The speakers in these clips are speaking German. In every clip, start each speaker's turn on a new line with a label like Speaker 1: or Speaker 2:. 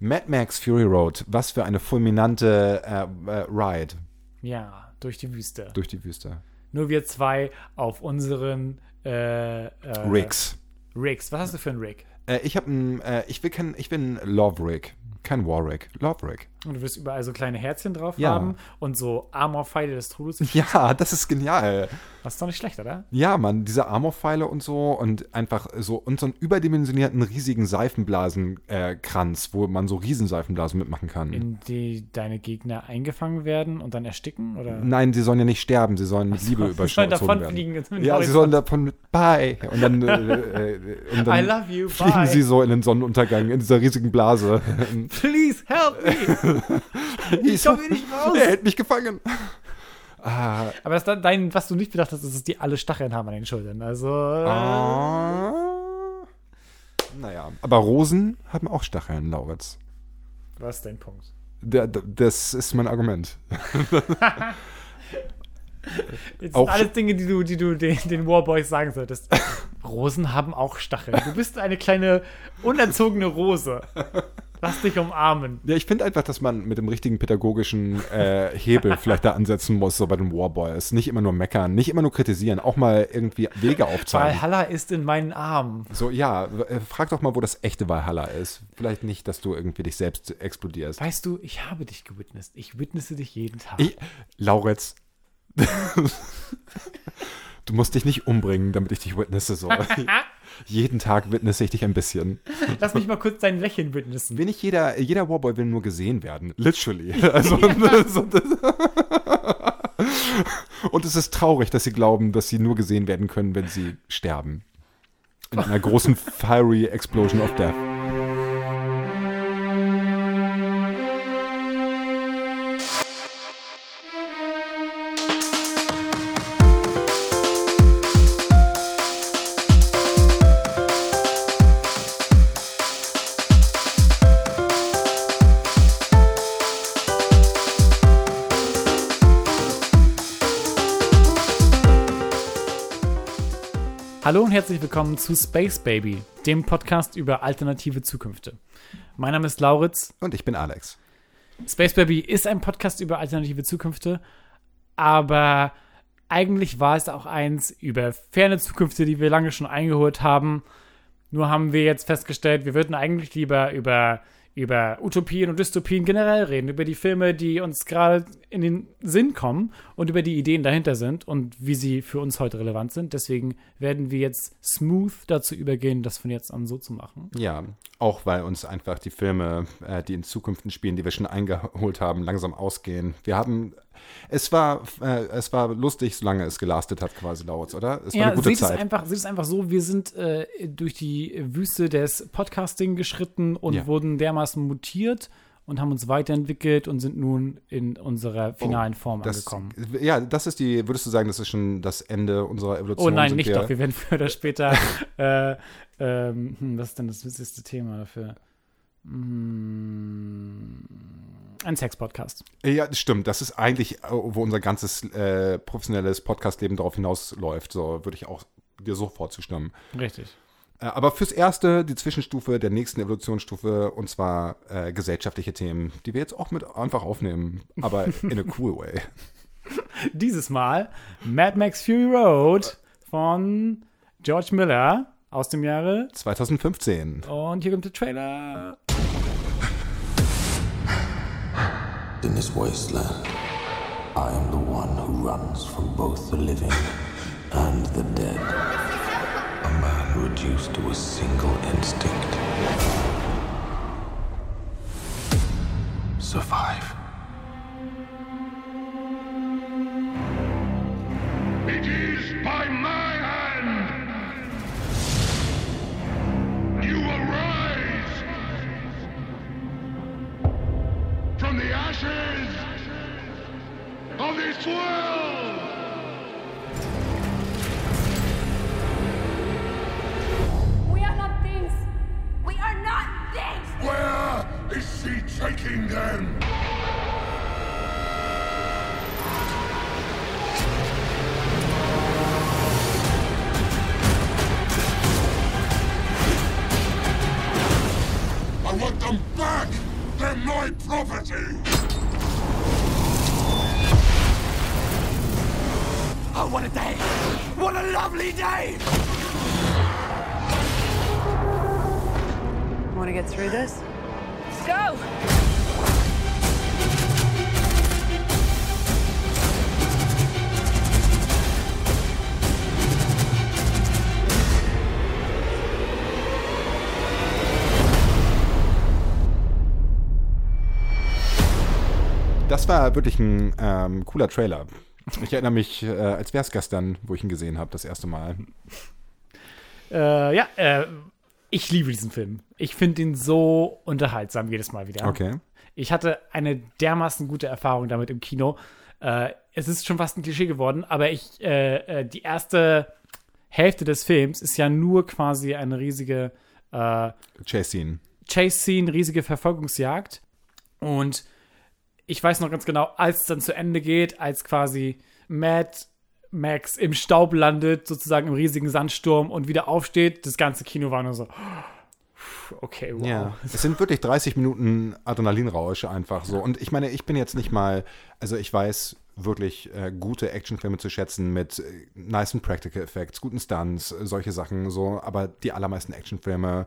Speaker 1: Mad Max Fury Road, was für eine fulminante äh, äh, Ride
Speaker 2: Ja, durch die Wüste.
Speaker 1: durch die Wüste.
Speaker 2: Nur wir zwei auf unseren äh, äh,
Speaker 1: Rigs.
Speaker 2: Rigs. Was hast du für einen Rig?
Speaker 1: Äh, ich habe ein, äh, ich will kein, ich bin Love Rig, kein War Rig, Love Rig.
Speaker 2: Und du wirst überall so kleine Herzchen drauf
Speaker 1: Ja.
Speaker 2: haben und so Armor-Pfeile des Todes.
Speaker 1: Ja, das ist genial.
Speaker 2: Das ist doch nicht schlecht, oder?
Speaker 1: Ja, Mann, diese Armorpfeile und so und einfach so und so einen überdimensionierten riesigen Seifenblasenkranz, äh, wo man so Riesenseifenblasen mitmachen kann.
Speaker 2: In die deine Gegner eingefangen werden und dann ersticken? Oder?
Speaker 1: Nein, sie sollen ja nicht sterben, sie sollen mit Liebe
Speaker 2: Sie sollen davon
Speaker 1: werden.
Speaker 2: fliegen.
Speaker 1: Ja, sie sollen davon mit Bye. Und dann, äh, äh, und dann
Speaker 2: I love you,
Speaker 1: fliegen
Speaker 2: bye.
Speaker 1: sie so in den Sonnenuntergang in dieser riesigen Blase.
Speaker 2: Please help me!
Speaker 1: ich
Speaker 2: komm hier nicht raus.
Speaker 1: Er hält mich gefangen. Ah,
Speaker 2: Aber das, dein, was du nicht bedacht hast, ist, dass die alle Stacheln haben an den Schultern. Also. äh,
Speaker 1: ah. Naja, aber Rosen haben auch Stacheln, Lauritz.
Speaker 2: Was ist dein Punkt?
Speaker 1: Das ist mein Argument.
Speaker 2: Jetzt
Speaker 1: Auch
Speaker 2: sind alles Dinge, die du, die du den, den Warboys sagen solltest. Rosen haben auch Stacheln. Du bist eine kleine, unerzogene Rose. Lass dich umarmen.
Speaker 1: Ja, ich finde einfach, dass man mit dem richtigen pädagogischen äh, Hebel vielleicht da ansetzen muss, so bei den Warboys. Nicht immer nur meckern, nicht immer nur kritisieren, auch mal irgendwie Wege aufzeigen.
Speaker 2: Valhalla ist in meinen Armen.
Speaker 1: So, ja, äh, frag doch mal, wo das echte Valhalla ist. Vielleicht nicht, dass du irgendwie dich selbst explodierst.
Speaker 2: Weißt du, ich habe dich gewitnessed. Ich witnesse dich jeden Tag.
Speaker 1: Ich, Lauritz. du musst dich nicht umbringen, damit ich dich witnesse. So. Jeden Tag witnesse ich dich ein bisschen.
Speaker 2: Lass mich mal kurz dein Lächeln witnessen.
Speaker 1: Will nicht jeder, jeder Warboy will nur gesehen werden. Literally. Also, und es ist traurig, dass sie glauben, dass sie nur gesehen werden können, wenn sie sterben. In einer großen fiery explosion of death.
Speaker 2: Herzlich willkommen zu Space Baby, dem Podcast über alternative Zukünfte. Mein Name ist Lauritz.
Speaker 1: Und ich bin Alex.
Speaker 2: Space Baby ist ein Podcast über alternative Zukünfte, aber eigentlich war es auch eins über ferne Zukünfte, die wir lange schon eingeholt haben. Nur haben wir jetzt festgestellt, wir würden eigentlich lieber über, über Utopien und Dystopien generell reden, über die Filme, die uns gerade in den Sinn kommen und über die Ideen dahinter sind und wie sie für uns heute relevant sind. Deswegen werden wir jetzt smooth dazu übergehen, das von jetzt an so zu machen.
Speaker 1: Ja, auch weil uns einfach die Filme, äh, die in Zukunften spielen, die wir schon eingeholt haben, langsam ausgehen. Wir haben, es war, äh, es war lustig, solange es gelastet hat, quasi Lauritz, oder? Es war
Speaker 2: Ja,
Speaker 1: eine gute
Speaker 2: seht es,
Speaker 1: Zeit.
Speaker 2: einfach, seht es einfach so, wir sind äh, durch die Wüste des Podcasting geschritten und
Speaker 1: Ja.
Speaker 2: wurden dermaßen mutiert und haben uns weiterentwickelt und sind nun in unserer finalen Form
Speaker 1: Oh, Das,
Speaker 2: angekommen.
Speaker 1: ja, das ist die, würdest du sagen, das ist schon das Ende unserer Evolution?
Speaker 2: Oh nein, nicht
Speaker 1: wir,
Speaker 2: doch. Wir werden früher oder später. äh, ähm, hm, was ist denn das witzigste Thema dafür? Hm, ein Sex-Podcast.
Speaker 1: Ja, das stimmt. Das ist eigentlich, äh, wo unser ganzes äh, professionelles Podcastleben darauf hinausläuft. So würde ich auch dir sofort zustimmen.
Speaker 2: Richtig.
Speaker 1: Äh, aber fürs Erste die Zwischenstufe der nächsten Evolutionsstufe und zwar äh, gesellschaftliche Themen, die wir jetzt auch mit einfach aufnehmen, aber in a cool way.
Speaker 2: Dieses Mal Mad Max Fury Road von George Miller aus dem Jahre
Speaker 1: 2015.
Speaker 2: Und hier kommt der Trailer.
Speaker 3: In this wasteland, I am the one who runs from both the living and the dead. A man reduced to a single instinct.
Speaker 1: Das war wirklich ein ähm, cooler Trailer. Ich erinnere mich, äh, als wäre es gestern, wo ich ihn gesehen habe, das erste Mal.
Speaker 2: Äh, ja, äh, ich liebe diesen Film. Ich finde ihn so unterhaltsam jedes Mal wieder.
Speaker 1: Okay.
Speaker 2: Ich hatte eine dermaßen gute Erfahrung damit im Kino. Äh, es ist schon fast ein Klischee geworden, aber ich, äh, äh, die erste Hälfte des Films ist ja nur quasi eine riesige
Speaker 1: Chase-Scene.
Speaker 2: Chase-Scene, riesige Verfolgungsjagd. Und ich weiß noch ganz genau, als es dann zu Ende geht, als quasi Mad Max im Staub landet, sozusagen im riesigen Sandsturm und wieder aufsteht, das ganze Kino war nur so, okay, wow.
Speaker 1: Ja, es sind wirklich 30 Minuten Adrenalinrausch einfach so. Und ich meine, ich bin jetzt nicht mal, also ich weiß wirklich äh, gute Actionfilme zu schätzen mit äh, nicen Practical Effects, guten Stunts, äh, solche Sachen so, aber die allermeisten Actionfilme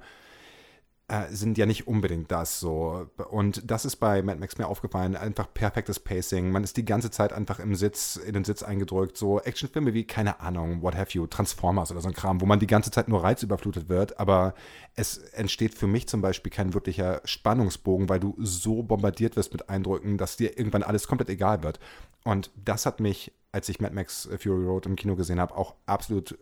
Speaker 1: äh, sind ja nicht unbedingt das so. Und das ist bei Mad Max mir aufgefallen. Einfach perfektes Pacing. Man ist die ganze Zeit einfach im Sitz, in den Sitz eingedrückt. So Actionfilme wie, keine Ahnung, what have you, Transformers oder so ein Kram, wo man die ganze Zeit nur reizüberflutet wird. Aber es entsteht für mich zum Beispiel kein wirklicher Spannungsbogen, weil du so bombardiert wirst mit Eindrücken, dass dir irgendwann alles komplett egal wird. Und das hat mich, als ich Mad Max Fury Road im Kino gesehen habe, auch absolut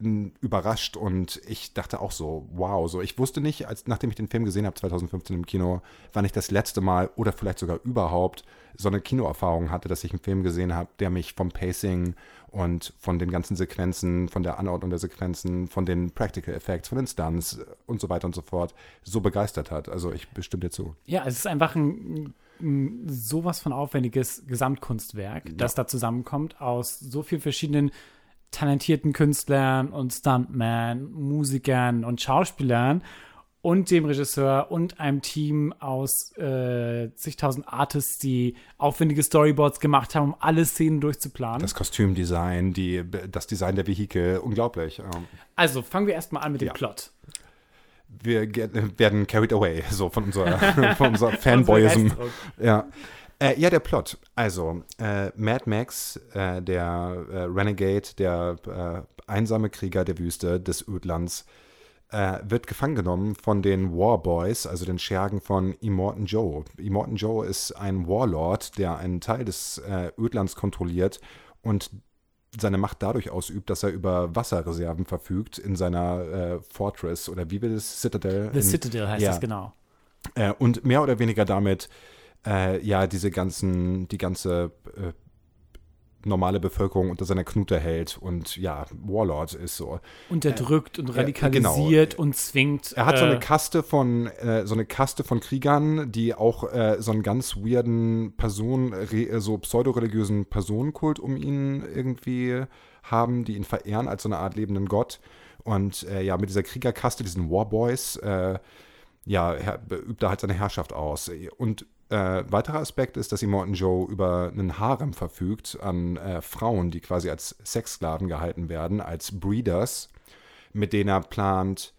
Speaker 1: überrascht und ich dachte auch so, wow, so ich wusste nicht, als nachdem ich den Film gesehen habe 2015 im Kino, wann ich das letzte Mal oder vielleicht sogar überhaupt so eine Kinoerfahrung hatte, dass ich einen Film gesehen habe, der mich vom Pacing und von den ganzen Sequenzen, von der Anordnung der Sequenzen, von den Practical Effects, von den Stunts und so weiter und so fort so begeistert hat. Also ich bestimme dir zu.
Speaker 2: Ja, es ist einfach ein, ein sowas von aufwendiges Gesamtkunstwerk, das da zusammenkommt aus so vielen verschiedenen talentierten Künstlern und Stuntman, Musikern und Schauspielern und dem Regisseur und einem Team aus äh, zigtausend Artists, die aufwendige Storyboards gemacht haben, um alle Szenen durchzuplanen.
Speaker 1: Das Kostümdesign, die, das Design der Vehikel, unglaublich. Ähm,
Speaker 2: also fangen wir erstmal an mit dem
Speaker 1: Ja.
Speaker 2: Plot.
Speaker 1: Wir werden carried away, so von unserer, von unserer Fanboyism. Ja. Äh, ja, der Plot. Also, äh, Mad Max, äh, der äh, Renegade, der äh, einsame Krieger der Wüste des Ödlands, äh, wird gefangen genommen von den Warboys, also den Schergen von Immortan Joe. Immortan Joe ist ein Warlord, der einen Teil des Ödlands kontrolliert und seine Macht dadurch ausübt, dass er über Wasserreserven verfügt in seiner Fortress oder wie will es Citadel?
Speaker 2: The
Speaker 1: in-
Speaker 2: Citadel heißt
Speaker 1: ja.
Speaker 2: das genau.
Speaker 1: und mehr oder weniger damit äh, ja diese ganzen, die ganze äh, normale Bevölkerung unter seiner Knute hält und ja, Warlord ist so.
Speaker 2: Unterdrückt und
Speaker 1: ja,
Speaker 2: radikalisiert
Speaker 1: genau.
Speaker 2: und zwingt.
Speaker 1: Er hat so
Speaker 2: äh,
Speaker 1: eine Kaste von äh, so eine Kaste von Kriegern, die auch äh, so einen ganz weirden Person, re, so pseudoreligiösen Personenkult um ihn irgendwie haben, die ihn verehren als so eine Art lebenden Gott. Und äh, ja, mit dieser Kriegerkaste, diesen Warboys, äh, ja, er, übt er halt seine Herrschaft aus. Und äh, weiterer Aspekt ist, dass Immortan Joe über einen Harem verfügt an äh, Frauen, die quasi als Sexsklaven gehalten werden, als Breeders, mit denen er plant,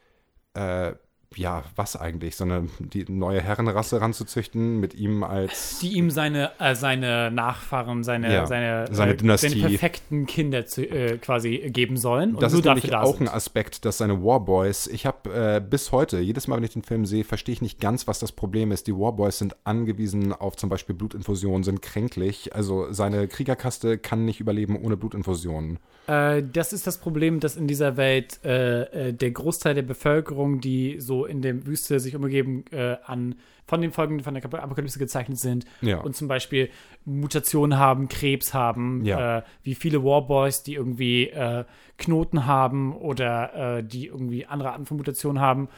Speaker 1: äh, ja, was eigentlich, so eine die neue Herrenrasse ranzuzüchten, mit ihm als
Speaker 2: die ihm seine, äh, seine Nachfahren, seine,
Speaker 1: Ja,
Speaker 2: seine,
Speaker 1: seine Dynastie.
Speaker 2: seine perfekten Kinder zu, äh, quasi geben sollen. Und
Speaker 1: Das ist nämlich
Speaker 2: da
Speaker 1: auch
Speaker 2: sind.
Speaker 1: ein Aspekt, dass seine Warboys, ich habe äh, bis heute, jedes Mal, wenn ich den Film sehe, verstehe ich nicht ganz, was das Problem ist. Die Warboys sind angewiesen auf zum Beispiel Blutinfusionen, sind kränklich. Also seine Kriegerkaste kann nicht überleben ohne Blutinfusionen.
Speaker 2: Äh, das ist das Problem, dass in dieser Welt äh, äh, der Großteil der Bevölkerung, die so in der Wüste sich umgeben, äh, an von den Folgen von der Apokalypse gezeichnet sind
Speaker 1: Ja.
Speaker 2: und zum Beispiel Mutationen haben, Krebs haben,
Speaker 1: Ja.
Speaker 2: äh, wie viele Warboys, die irgendwie äh, Knoten haben oder äh, die irgendwie andere Arten von Mutationen haben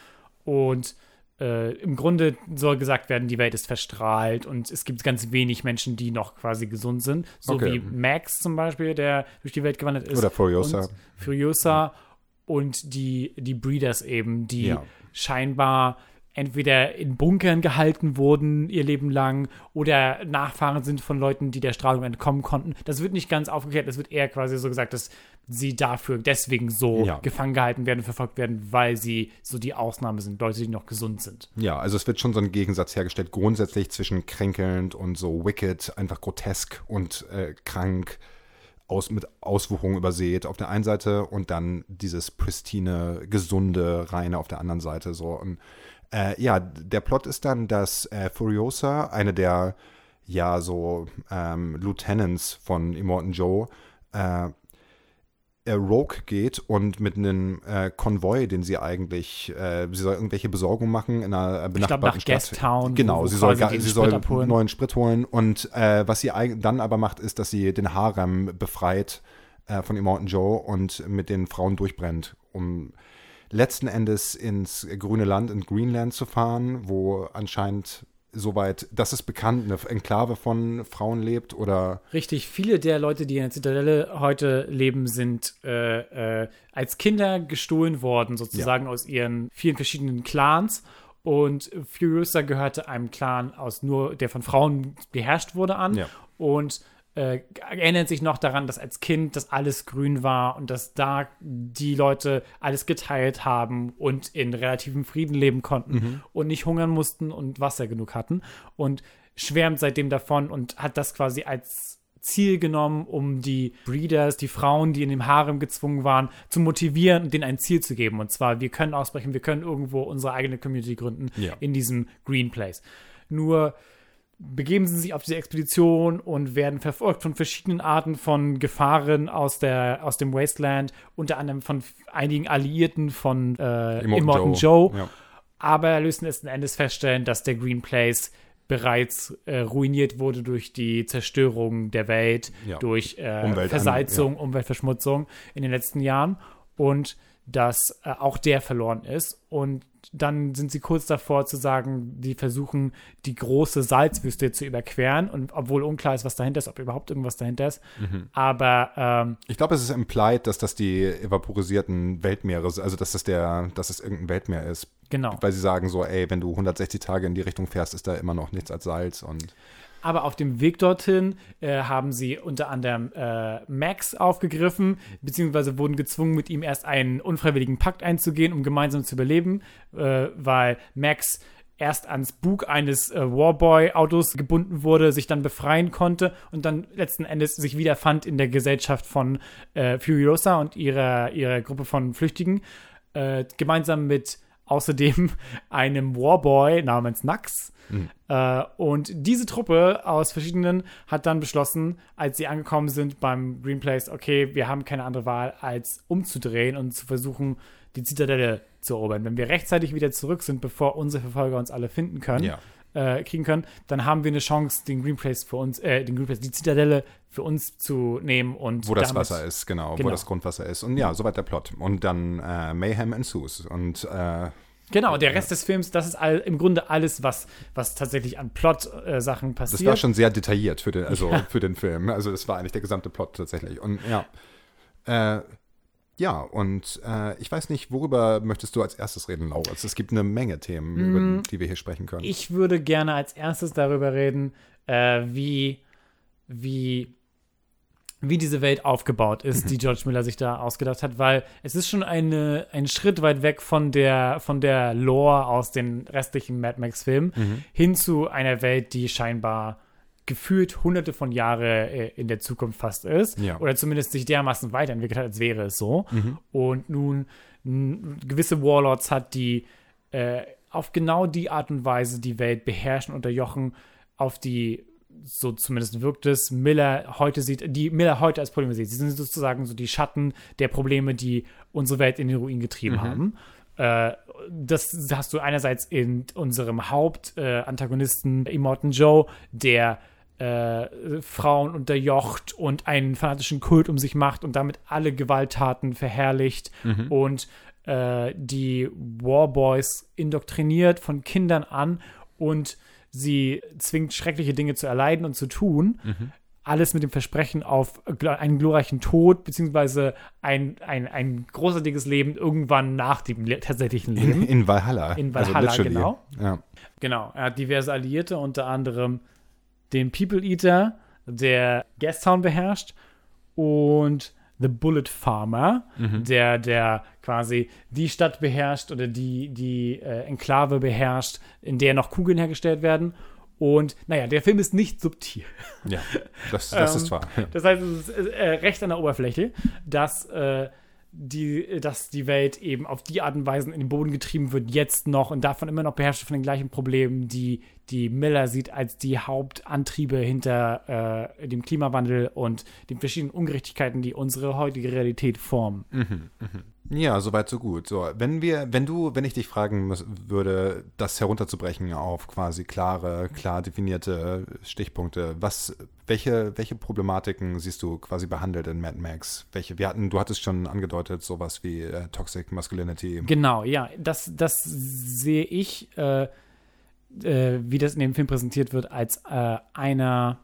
Speaker 2: und äh, im Grunde soll gesagt werden, die Welt ist verstrahlt und es gibt ganz wenig Menschen, die noch quasi gesund sind. So
Speaker 1: Okay.
Speaker 2: wie Max zum Beispiel, der durch die Welt gewandert ist.
Speaker 1: Oder Furiosa.
Speaker 2: Und Furiosa und die, die Breeders eben, die
Speaker 1: Ja.
Speaker 2: Scheinbar entweder in Bunkern gehalten wurden ihr Leben lang oder Nachfahren sind von Leuten, die der Strahlung entkommen konnten. Das wird nicht ganz aufgeklärt. Es wird eher quasi so gesagt, dass sie dafür deswegen so
Speaker 1: Ja.
Speaker 2: gefangen gehalten werden, verfolgt werden, weil sie so die Ausnahme sind, Leute, die noch gesund sind.
Speaker 1: Ja, also es wird schon so ein Gegensatz hergestellt, grundsätzlich zwischen kränkelnd und so wicked, einfach grotesk und äh, krank, aus, mit Auswucherung übersät auf der einen Seite und dann dieses pristine, gesunde, reine auf der anderen Seite. So. Und äh, ja, der Plot ist dann, dass äh, Furiosa, eine der ja so ähm, Lieutenants von Immortan Joe, äh, Rogue geht und mit einem äh, Konvoi, den sie eigentlich, äh, sie soll irgendwelche Besorgungen machen in einer äh, benachbarten
Speaker 2: nach
Speaker 1: Stadt.
Speaker 2: Gastown,
Speaker 1: Genau, sie soll, sie
Speaker 2: Sprit
Speaker 1: soll
Speaker 2: abholen.
Speaker 1: neuen Sprit holen und äh, was sie dann aber macht, ist, dass sie den Harem befreit äh, von Immortan Joe und mit den Frauen durchbrennt, um letzten Endes ins grüne Land, in Greenland zu fahren, wo anscheinend soweit, das ist bekannt, eine Enklave von Frauen lebt oder
Speaker 2: Richtig, viele der Leute, die in der Zitadelle heute leben, sind äh, äh, als Kinder gestohlen worden, sozusagen aus ihren vielen verschiedenen Clans. Und Furiosa gehörte einem Clan aus nur, der von Frauen beherrscht wurde, an.
Speaker 1: Ja.
Speaker 2: Und äh, erinnert sich noch daran, dass als Kind das alles grün war und dass da die Leute alles geteilt haben und in relativem Frieden leben konnten und nicht hungern mussten und Wasser genug hatten und schwärmt seitdem davon und hat das quasi als Ziel genommen, um die Breeders, die Frauen, die in dem Harem gezwungen waren, zu motivieren und denen ein Ziel zu geben. Und zwar, wir können ausbrechen, wir können irgendwo unsere eigene Community gründen
Speaker 1: Ja.
Speaker 2: in diesem Green Place. Nur begeben sie sich auf diese Expedition und werden verfolgt von verschiedenen Arten von Gefahren aus, der, aus dem Wasteland, unter anderem von einigen Alliierten von äh,
Speaker 1: Immortan
Speaker 2: Immortan
Speaker 1: Joe.
Speaker 2: Joe.
Speaker 1: Ja.
Speaker 2: Aber lösen letzten Endes feststellen, dass der Green Place bereits äh, ruiniert wurde durch die Zerstörung der Welt,
Speaker 1: Ja.
Speaker 2: durch äh,
Speaker 1: Umwelt-
Speaker 2: Versalzung, Umweltverschmutzung in den letzten Jahren und dass äh, auch der verloren ist. Und dann sind sie kurz davor zu sagen, die versuchen, die große Salzwüste zu überqueren. Und obwohl unklar ist, was dahinter ist, ob überhaupt irgendwas dahinter ist.
Speaker 1: Mhm.
Speaker 2: Aber ähm,
Speaker 1: Ich glaube, es ist implied, dass das die evaporisierten Weltmeere, sind, also dass das der, dass es irgendein Weltmeer ist.
Speaker 2: genau.
Speaker 1: Weil sie sagen so, ey, wenn du 160 Tage in die Richtung fährst, ist da immer noch nichts als Salz und
Speaker 2: Aber auf dem Weg dorthin äh, haben sie unter anderem äh, Max aufgegriffen, beziehungsweise wurden gezwungen, mit ihm erst einen unfreiwilligen Pakt einzugehen, um gemeinsam zu überleben, äh, weil Max erst ans Bug eines äh, Warboy-Autos gebunden wurde, sich dann befreien konnte und dann letzten Endes sich wiederfand in der Gesellschaft von äh, Furiosa und ihrer, ihrer Gruppe von Flüchtigen, äh, gemeinsam mit außerdem einem Warboy namens Nax. Äh, und diese Truppe aus verschiedenen hat dann beschlossen, als sie angekommen sind beim Green Place, okay, wir haben keine andere Wahl, als umzudrehen und zu versuchen, die Zitadelle zu erobern. Wenn wir rechtzeitig wieder zurück sind, bevor unsere Verfolger uns alle finden können,
Speaker 1: Ja.
Speaker 2: Äh, kriegen können, dann haben wir eine Chance, den Green Place für uns, äh, den Green Place, die Zitadelle für uns zu nehmen und
Speaker 1: wo das Wasser ist, genau,
Speaker 2: Genau.
Speaker 1: wo das Grundwasser ist. Und ja, soweit der Plot. Und dann äh, Mayhem ensues. Und äh,
Speaker 2: Genau, der Rest des Films, das ist all, im Grunde alles, was, was tatsächlich an Plot-Sachen
Speaker 1: das
Speaker 2: passiert.
Speaker 1: war schon sehr detailliert für den, also für den Film. Also das war eigentlich der gesamte Plot tatsächlich. Und ja. Äh, ja, und äh, ich weiß nicht, worüber möchtest du als erstes reden, Laura? Es gibt eine Menge Themen, über die wir hier sprechen können.
Speaker 2: Mm, Ich würde gerne als erstes darüber reden, äh, wie, wie, wie diese Welt aufgebaut ist, die George Miller sich da ausgedacht hat, weil es ist schon eine, ein Schritt weit weg von der, von der Lore aus den restlichen Mad Max-Filmen hin zu einer Welt, die scheinbar gefühlt hunderte von Jahre äh, in der Zukunft fast ist.
Speaker 1: Ja.
Speaker 2: Oder zumindest sich dermaßen weiterentwickelt hat, als wäre es so. Und nun gewisse Warlords hat, die äh, auf genau die Art und Weise die Welt beherrschen, unterjochen, auf die, so zumindest wirkt es, Miller heute sieht, die Miller heute als Probleme sieht. Sie sind sozusagen so die Schatten der Probleme, die unsere Welt in den Ruin getrieben haben. Äh, das hast du einerseits in unserem Hauptantagonisten äh, Immortan Joe, der äh, Frauen unterjocht und einen fanatischen Kult um sich macht und damit alle Gewalttaten verherrlicht und äh, die Warboys indoktriniert von Kindern an und sie zwingt, schreckliche Dinge zu erleiden und zu tun. alles mit dem Versprechen auf einen glorreichen Tod, beziehungsweise ein, ein, ein großartiges Leben irgendwann nach dem tatsächlichen Leben.
Speaker 1: In, in Valhalla.
Speaker 2: In
Speaker 1: Also
Speaker 2: Valhalla,
Speaker 1: literally.
Speaker 2: genau.
Speaker 1: Ja.
Speaker 2: Genau, er hat diverse Alliierte, unter anderem den People Eater, der Gastown beherrscht, und The Bullet Farmer, der, der quasi die Stadt beherrscht oder die, die äh, Enklave beherrscht, in der noch Kugeln hergestellt werden. Und naja, der Film ist nicht subtil.
Speaker 1: ja, das, das
Speaker 2: Ähm,
Speaker 1: ist wahr. Ja.
Speaker 2: Das heißt, es ist äh, recht an der Oberfläche, dass, äh, die, dass die Welt eben auf die Art und Weise in den Boden getrieben wird, jetzt noch und davon immer noch beherrscht von den gleichen Problemen, die, die Miller sieht als die Hauptantriebe hinter äh, dem Klimawandel und den verschiedenen Ungerechtigkeiten, die unsere heutige Realität formen.
Speaker 1: Ja, soweit so gut. So, wenn wir, wenn du, wenn ich dich fragen muss, würde, das herunterzubrechen auf quasi klare, klar definierte Stichpunkte, was, welche, welche Problematiken siehst du quasi behandelt in Mad Max? Welche, wir hatten, du hattest schon angedeutet, sowas wie äh, Toxic Masculinity.
Speaker 2: Genau, ja, das, das sehe ich, äh, äh, wie das in dem Film präsentiert wird, als äh, einer.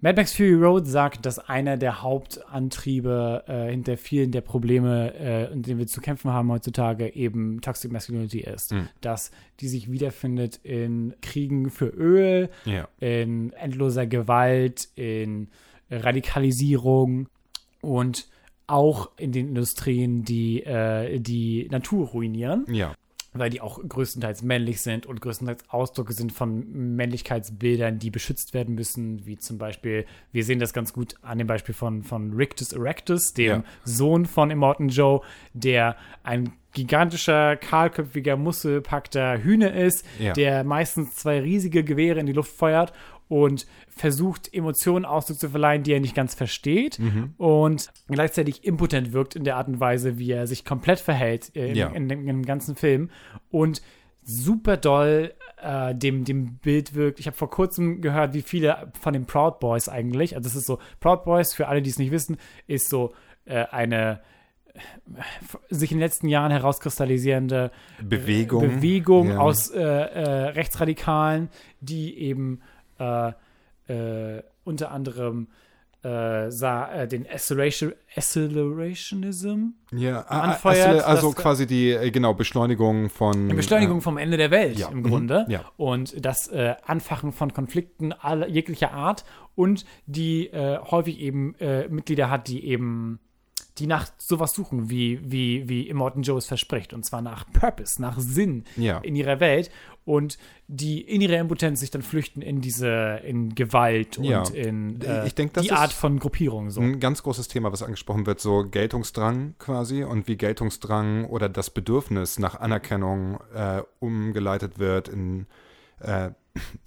Speaker 2: Mad Max Fury Road sagt, dass einer der Hauptantriebe äh, hinter vielen der Probleme, äh, in denen wir zu kämpfen haben heutzutage, eben Toxic Masculinity ist. Dass die sich wiederfindet in Kriegen für Öl,
Speaker 1: Ja.
Speaker 2: in endloser Gewalt, in Radikalisierung und auch in den Industrien, die äh, die Natur ruinieren,
Speaker 1: Ja.
Speaker 2: Weil die auch größtenteils männlich sind und größtenteils Ausdrücke sind von Männlichkeitsbildern, die beschützt werden müssen, wie zum Beispiel, wir sehen das ganz gut an dem Beispiel von, von Rictus Erectus, dem
Speaker 1: Ja.
Speaker 2: Sohn von Immortan Joe, der ein gigantischer, kahlköpfiger, muskelpackter Hühner ist,
Speaker 1: Ja.
Speaker 2: der meistens zwei riesige Gewehre in die Luft feuert und versucht, Emotionen Ausdruck zu verleihen, die er nicht ganz versteht
Speaker 1: Mhm.
Speaker 2: und gleichzeitig impotent wirkt in der Art und Weise, wie er sich komplett verhält äh, in,
Speaker 1: Ja.
Speaker 2: in, dem, in dem ganzen Film und super doll äh, dem, dem Bild wirkt. Ich habe vor kurzem gehört, wie viele von den Proud Boys eigentlich, also das ist so, Proud Boys, für alle, die es nicht wissen, ist so äh, eine äh, sich in den letzten Jahren herauskristallisierende
Speaker 1: Bewegung.
Speaker 2: Bewegung
Speaker 1: Ja.
Speaker 2: aus äh, äh, Rechtsradikalen, die eben äh, äh, unter anderem äh, sah, äh, den Acceleration, Accelerationism,
Speaker 1: Ja, a- a-
Speaker 2: anfeuert,
Speaker 1: also,
Speaker 2: dass-
Speaker 1: quasi die, äh, genau, Beschleunigung von.
Speaker 2: die Beschleunigung vom Ende der Welt
Speaker 1: ja,
Speaker 2: im
Speaker 1: mhm,
Speaker 2: Grunde
Speaker 1: ja.
Speaker 2: und das äh, Anfachen von Konflikten aller, jeglicher Art und die äh, häufig eben äh, Mitglieder hat, die eben die nach sowas suchen, wie, wie, wie Immortan Joe es verspricht, und zwar nach Purpose, nach Sinn
Speaker 1: Ja.
Speaker 2: in ihrer Welt und die in ihrer Impotenz sich dann flüchten in diese, in Gewalt
Speaker 1: Ja.
Speaker 2: und in äh,
Speaker 1: Ich denk, das
Speaker 2: die Art von Gruppierung so.
Speaker 1: Ein ganz großes Thema, was angesprochen wird, so Geltungsdrang quasi und wie Geltungsdrang oder das Bedürfnis nach Anerkennung äh, umgeleitet wird in äh,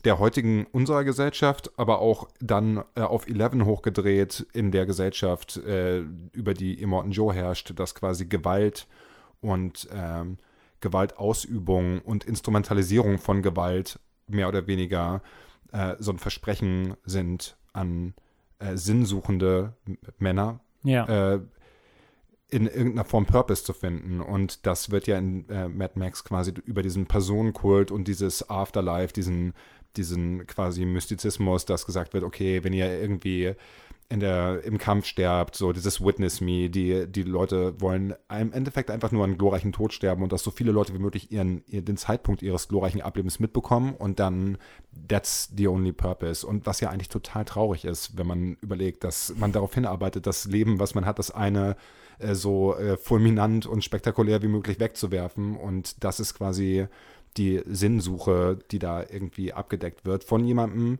Speaker 1: der heutigen unserer Gesellschaft, aber auch dann äh, auf 11 hochgedreht in der Gesellschaft, äh, über die Immortan Joe herrscht, dass quasi Gewalt und ähm, Gewaltausübung und Instrumentalisierung von Gewalt mehr oder weniger äh, so ein Versprechen sind an äh, sinnsuchende Männer,
Speaker 2: Ja.
Speaker 1: In irgendeiner Form Purpose zu finden. Und das wird ja in äh, Mad Max quasi über diesen Personenkult und dieses Afterlife, diesen, diesen quasi Mystizismus, dass gesagt wird, okay, wenn ihr irgendwie in der, im Kampf sterbt, so dieses Witness Me, die, die Leute wollen im Endeffekt einfach nur einen glorreichen Tod sterben und dass so viele Leute wie möglich ihren, ihren, den Zeitpunkt ihres glorreichen Ablebens mitbekommen und dann that's the only purpose. Und was ja eigentlich total traurig ist, wenn man überlegt, dass man darauf hinarbeitet, das Leben, was man hat, das eine äh, so äh, fulminant und spektakulär wie möglich wegzuwerfen. Und das ist quasi die Sinnsuche, die da irgendwie abgedeckt wird von jemandem.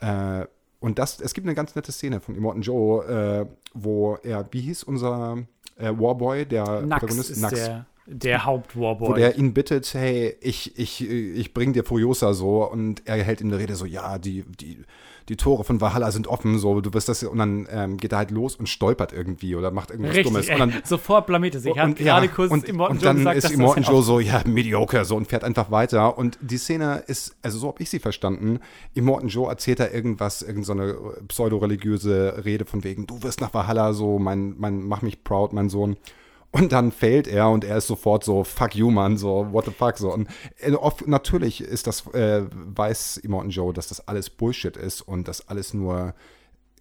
Speaker 1: Äh, und das, es gibt eine ganz nette Szene von Immortan Joe, äh, wo er, wie hieß unser äh, Warboy, der
Speaker 2: Nax ist der, der Hauptwarboy.
Speaker 1: wo der ihn bittet, hey, ich, ich, ich bring dir Furiosa so und er hält ihm eine Rede so, ja, die, die, die Tore von Valhalla sind offen, so, du wirst das, und dann ähm, geht er halt los und stolpert irgendwie oder macht irgendwas Dummes.
Speaker 2: Richtig,
Speaker 1: Und
Speaker 2: ey,
Speaker 1: dann,
Speaker 2: sofort blamiert er sich. Hat
Speaker 1: und,
Speaker 2: gerade
Speaker 1: ja,
Speaker 2: kurz
Speaker 1: und,
Speaker 2: Immortan
Speaker 1: und
Speaker 2: Joe
Speaker 1: dann
Speaker 2: gesagt,
Speaker 1: ist Immortan Joe so, ja, mediocre, so und fährt einfach weiter. Und die Szene ist, also so habe ich sie verstanden, Immortan Joe erzählt da irgendwas, irgendeine so pseudo-religiöse Rede von wegen, du wirst nach Valhalla so, mein, mein, mach mich proud, mein Sohn. Und dann fällt er und er ist sofort so, fuck you, Mann, so, what the fuck, so. Und äh, oft, natürlich ist das, äh, weiß Immortan Joe, dass das alles Bullshit ist und dass alles nur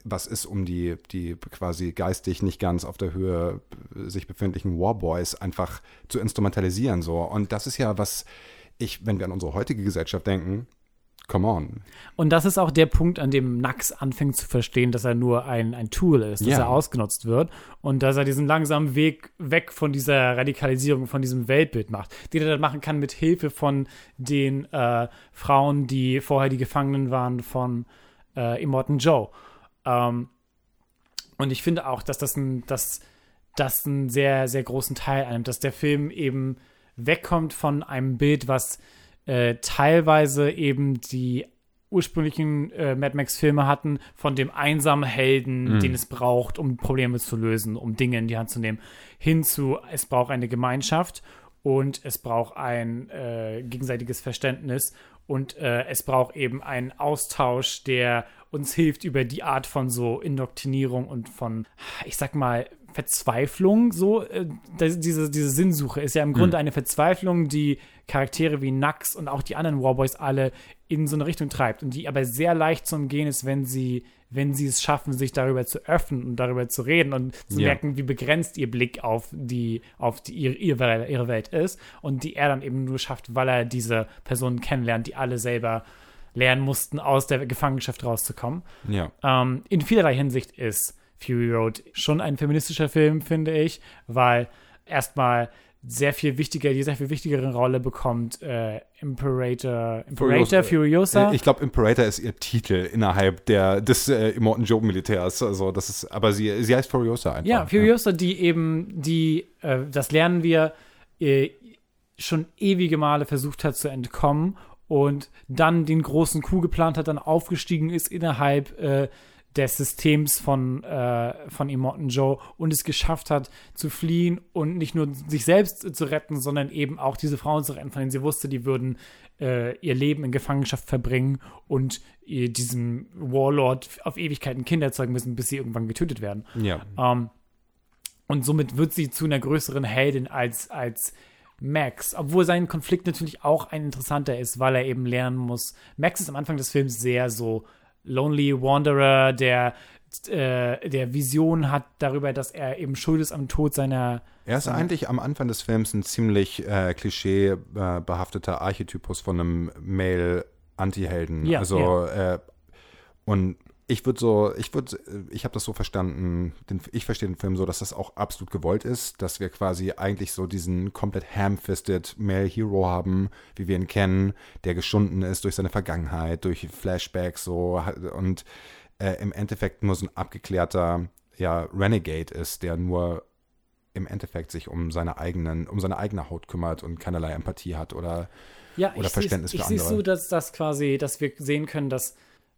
Speaker 1: was ist, um die, die quasi geistig nicht ganz auf der Höhe sich befindlichen Warboys einfach zu instrumentalisieren. So. Und das ist ja was, ich, wenn wir an unsere heutige Gesellschaft denken, come on.
Speaker 2: Und das ist auch der Punkt, an dem Nax anfängt zu verstehen, dass er nur ein, ein Tool ist, dass
Speaker 1: Ja.
Speaker 2: er ausgenutzt wird und dass er diesen langsamen Weg weg von dieser Radikalisierung, von diesem Weltbild macht, den er dann machen kann mit Hilfe von den äh, Frauen, die vorher die Gefangenen waren von äh, Immortan Joe. Ähm, und ich finde auch, dass das ein, dass das einen sehr, sehr großen Teil einnimmt, dass der Film eben wegkommt von einem Bild, was äh, teilweise eben die ursprünglichen äh, Mad Max-Filme hatten, von dem einsamen Helden, den es braucht, um Probleme zu lösen, um Dinge in die Hand zu nehmen, hin zu, es braucht eine Gemeinschaft und es braucht ein äh, gegenseitiges Verständnis und äh, es braucht eben einen Austausch, der uns hilft über die Art von so Indoktrinierung und von, ich sag mal, Verzweiflung, so, äh, das, diese, diese Sinnsuche ist ja im Grunde eine Verzweiflung, die Charaktere wie Nax und auch die anderen Warboys alle in so eine Richtung treibt und die aber sehr leicht zu umgehen ist, wenn sie, wenn sie es schaffen, sich darüber zu öffnen und darüber zu reden und zu
Speaker 1: Ja.
Speaker 2: merken, wie begrenzt ihr Blick auf die, auf die, ihre, ihre, ihre Welt ist und die er dann eben nur schafft, weil er diese Personen kennenlernt, die alle selber lernen mussten, aus der Gefangenschaft rauszukommen.
Speaker 1: Ja.
Speaker 2: Ähm, in vielerlei Hinsicht ist Fury Road schon ein feministischer Film, finde ich, weil erstmal sehr viel wichtiger, die sehr viel wichtigere Rolle bekommt äh, Imperator, Imperator Furiosa.
Speaker 1: Äh, Ich glaube, Imperator ist ihr Titel innerhalb der, des äh, Immortan Joe Militärs. Also das ist, aber sie, sie heißt Furiosa einfach.
Speaker 2: Ja, Furiosa, die eben, die, äh, das lernen wir, äh, schon ewige Male versucht hat zu entkommen und dann den großen Coup geplant hat, dann aufgestiegen ist innerhalb äh, des Systems von, äh, von Immortan Joe und es geschafft hat zu fliehen und nicht nur sich selbst zu retten, sondern eben auch diese Frauen zu retten, von denen sie wusste, die würden äh, ihr Leben in Gefangenschaft verbringen und diesem Warlord auf Ewigkeiten Kinder zeugen müssen, bis sie irgendwann getötet werden.
Speaker 1: Ja.
Speaker 2: Ähm, und somit wird sie zu einer größeren Heldin als, als Max. Obwohl sein Konflikt natürlich auch ein interessanter ist, weil er eben lernen muss. Max ist am Anfang des Films sehr so Lonely Wanderer, der, äh, der Vision hat darüber, dass er eben schuld ist am Tod seiner.
Speaker 1: Er ist eigentlich am Anfang des Films ein ziemlich äh, klischeebehafteter Archetypus von einem Male-Anti-Helden.
Speaker 2: Ja,
Speaker 1: also, Äh, und ich würde so, ich würde, ich habe das so verstanden, den, ich verstehe den Film so, dass das auch absolut gewollt ist, dass wir quasi eigentlich so diesen komplett ham-fisted Male Hero haben, wie wir ihn kennen, der geschunden ist durch seine Vergangenheit, durch Flashbacks so und äh, im Endeffekt nur so ein abgeklärter ja, Renegade ist, der nur im Endeffekt sich um seine eigenen, um seine eigene Haut kümmert und keinerlei Empathie hat oder
Speaker 2: Ja,
Speaker 1: Oder
Speaker 2: ich
Speaker 1: Verständnis für
Speaker 2: ich sehe
Speaker 1: andere.
Speaker 2: so, dass das quasi, dass wir sehen können, dass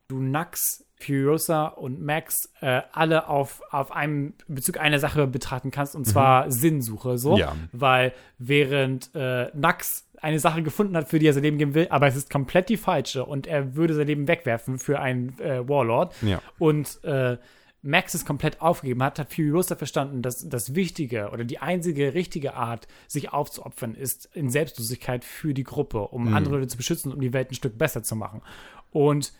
Speaker 2: du Nax, Furiosa und Max äh, alle auf, auf einem Bezug einer Sache betrachten kannst, und zwar Sinnsuche, so.
Speaker 1: Mhm. Ja.
Speaker 2: Weil während äh, Nax eine Sache gefunden hat, für die er sein Leben geben will, aber es ist komplett die falsche und er würde sein Leben wegwerfen für einen äh, Warlord.
Speaker 1: Ja.
Speaker 2: Und äh, Max es komplett aufgegeben hat, hat Furiosa verstanden, dass das Wichtige oder die einzige richtige Art, sich aufzuopfern, ist in Selbstlosigkeit für die Gruppe, um
Speaker 1: Mhm.
Speaker 2: andere Leute zu beschützen, um die Welt ein Stück besser zu machen. Und